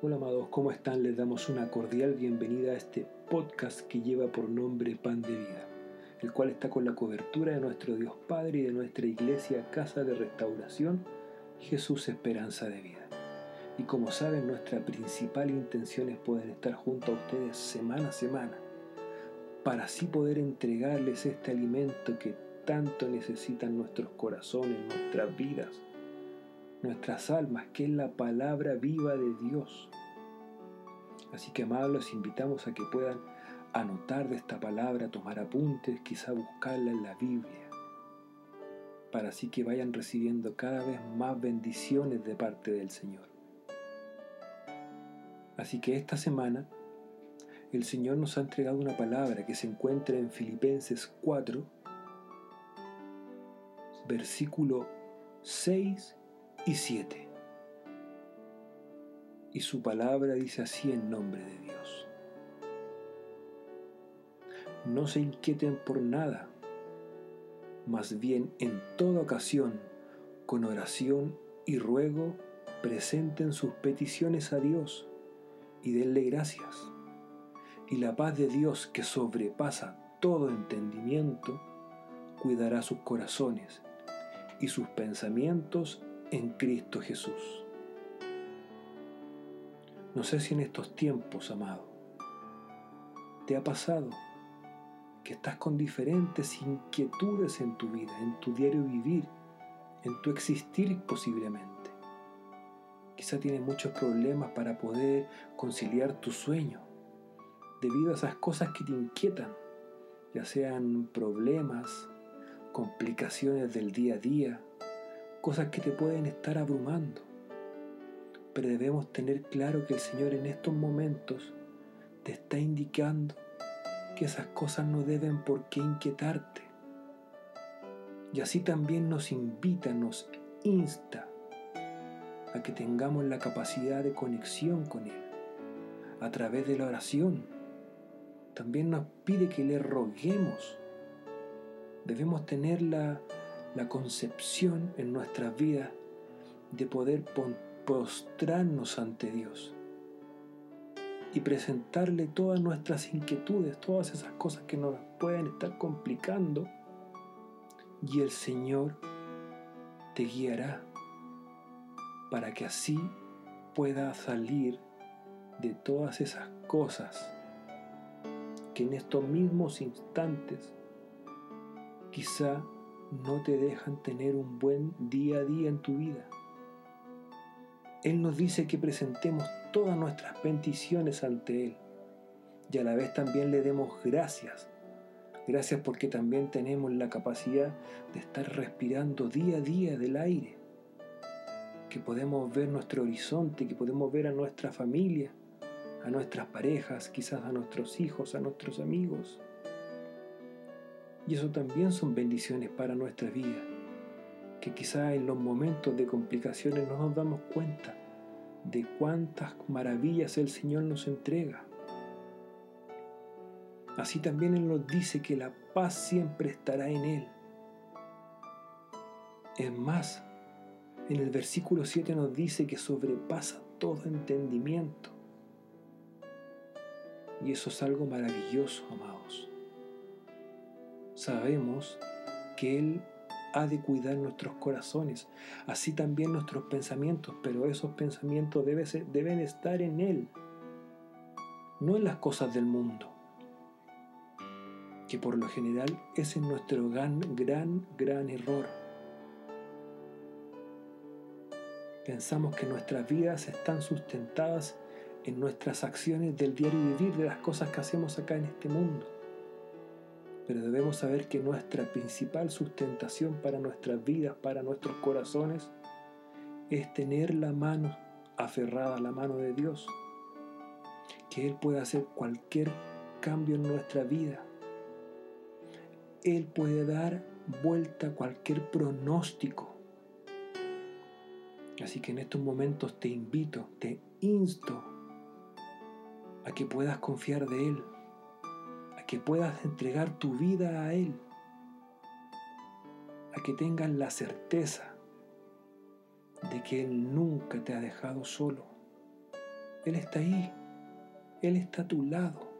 Hola amados, ¿cómo están? Les damos una cordial bienvenida a este podcast que lleva por nombre Pan de Vida, el cual está con la cobertura de nuestro Dios Padre y de nuestra iglesia Casa de Restauración, Jesús Esperanza de Vida. Y como saben, nuestra principal intención es poder estar junto a ustedes semana a semana, para así poder entregarles este alimento que tanto necesitan nuestros corazones, nuestras vidas, nuestras almas, que es la palabra viva de Dios. Así que amados, los invitamos a que puedan anotar de esta palabra, tomar apuntes, quizá buscarla en la Biblia, para así que vayan recibiendo cada vez más bendiciones de parte del Señor. Así que esta semana el Señor nos ha entregado una palabra que se encuentra en Filipenses 4, versículo 6 y 7. Y su palabra dice así en nombre de Dios. No se inquieten por nada, más bien en toda ocasión, con oración y ruego, presenten sus peticiones a Dios y denle gracias. Y la paz de Dios que sobrepasa todo entendimiento, cuidará sus corazones y sus pensamientos en Cristo Jesús. No sé si en estos tiempos, amado, te ha pasado que estás con diferentes inquietudes en tu vida, en tu diario vivir, en tu existir posiblemente. Quizá tienes muchos problemas para poder conciliar tu sueño debido a esas cosas que te inquietan, ya sean problemas, complicaciones del día a día, cosas que te pueden estar abrumando. Pero debemos tener claro que el Señor en estos momentos te está indicando que esas cosas no deben por qué inquietarte. Y así también nos invita, nos insta a que tengamos la capacidad de conexión con Él a través de la oración. También nos pide que le roguemos. Debemos tener la la concepción en nuestras vidas de poder postrarnos ante Dios y presentarle todas nuestras inquietudes, todas esas cosas que nos pueden estar complicando y el Señor te guiará para que así pueda salir de todas esas cosas que en estos mismos instantes quizá no te dejan tener un buen día a día en tu vida. Él nos dice que presentemos todas nuestras bendiciones ante Él y a la vez también le demos gracias. Gracias porque también tenemos la capacidad de estar respirando día a día del aire, que podemos ver nuestro horizonte, que podemos ver a nuestra familia, a nuestras parejas, quizás a nuestros hijos, a nuestros amigos. Y eso también son bendiciones para nuestra vida, que quizá en los momentos de complicaciones no nos damos cuenta de cuántas maravillas el Señor nos entrega. Así también Él nos dice que la paz siempre estará en Él. Es más, en el versículo 7 nos dice que sobrepasa todo entendimiento. Y eso es algo maravilloso, amados sabemos que Él ha de cuidar nuestros corazones, así también nuestros pensamientos, pero esos pensamientos deben estar en Él, no en las cosas del mundo, que por lo general es nuestro gran, gran, gran error. Pensamos que nuestras vidas están sustentadas en nuestras acciones del diario vivir, de las cosas que hacemos acá en este mundo pero debemos saber que nuestra principal sustentación para nuestras vidas, para nuestros corazones, es tener la mano aferrada a la mano de Dios, que Él puede hacer cualquier cambio en nuestra vida. Él puede dar vuelta a cualquier pronóstico. Así que en estos momentos te invito, te insto a que puedas confiar de Él, que puedas entregar tu vida a Él, a que tengas la certeza de que Él nunca te ha dejado solo. Él está ahí. Él está a tu lado.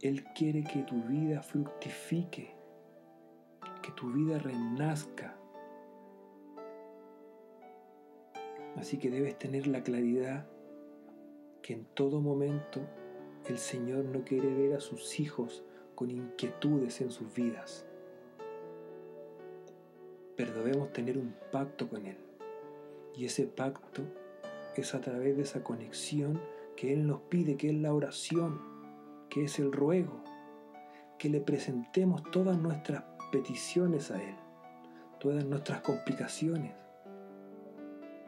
Él quiere que tu vida fructifique, que tu vida renazca. Así que debes tener la claridad que en todo momento el Señor no quiere ver a sus hijos con inquietudes en sus vidas. Pero debemos tener un pacto con Él. Y ese pacto es a través de esa conexión que Él nos pide, que es la oración, que es el ruego, que le presentemos todas nuestras peticiones a Él, todas nuestras complicaciones,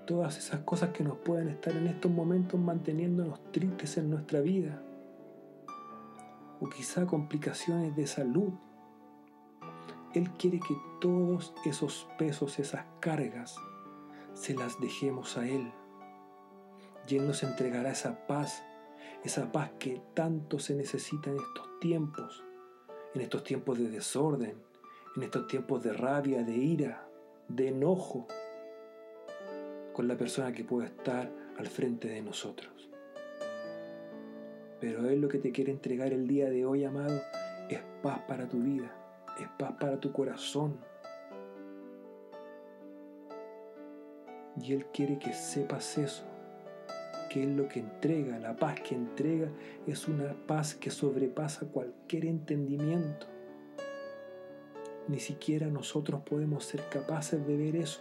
todas esas cosas que nos pueden estar en estos momentos manteniéndonos tristes en nuestra vida, o quizá complicaciones de salud. Él quiere que todos esos pesos, esas cargas, se las dejemos a Él. Y Él nos entregará esa paz, esa paz que tanto se necesita en estos tiempos, en estos tiempos de desorden, en estos tiempos de rabia, de ira, de enojo, con la persona que pueda estar al frente de nosotros. Pero Él lo que te quiere entregar el día de hoy, amado, es paz para tu vida, es paz para tu corazón. Y Él quiere que sepas eso, que Él lo que entrega, la paz que entrega, es una paz que sobrepasa cualquier entendimiento. Ni siquiera nosotros podemos ser capaces de ver eso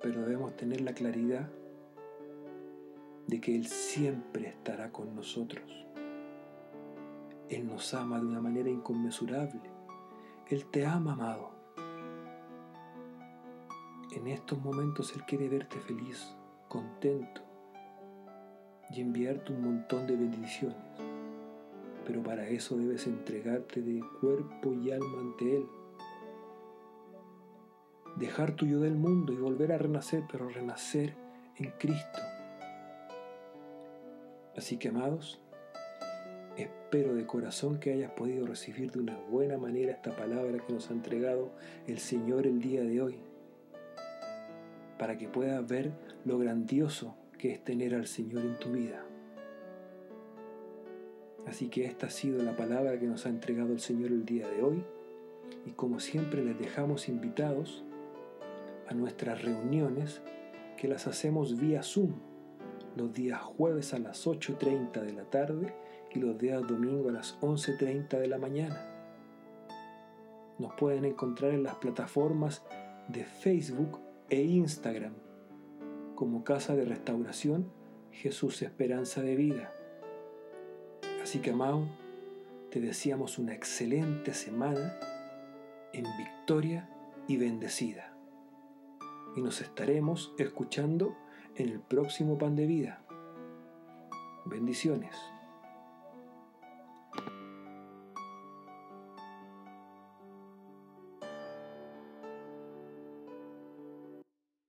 pero debemos tener la claridad de que Él siempre estará con nosotros. Él nos ama de una manera inconmensurable. Él te ama, amado. En estos momentos Él quiere verte feliz, contento y enviarte un montón de bendiciones. Pero para eso debes entregarte de cuerpo y alma ante Él dejar tu yo del mundo y volver a renacer, pero renacer en Cristo. Así que, amados, espero de corazón que hayas podido recibir de una buena manera esta palabra que nos ha entregado el Señor el día de hoy, para que puedas ver lo grandioso que es tener al Señor en tu vida. Así que esta ha sido la palabra que nos ha entregado el Señor el día de hoy. Y como siempre les dejamos invitados a nuestras reuniones que las hacemos vía Zoom los días jueves a las 8.30 de la tarde y los días domingo a las 11.30 de la mañana. Nos pueden encontrar en las plataformas de Facebook e Instagram como Casa de Restauración Jesús Esperanza de Vida. Así que, amado, te deseamos una excelente semana en victoria y bendecida y nos estaremos escuchando en el próximo pan de vida. Bendiciones.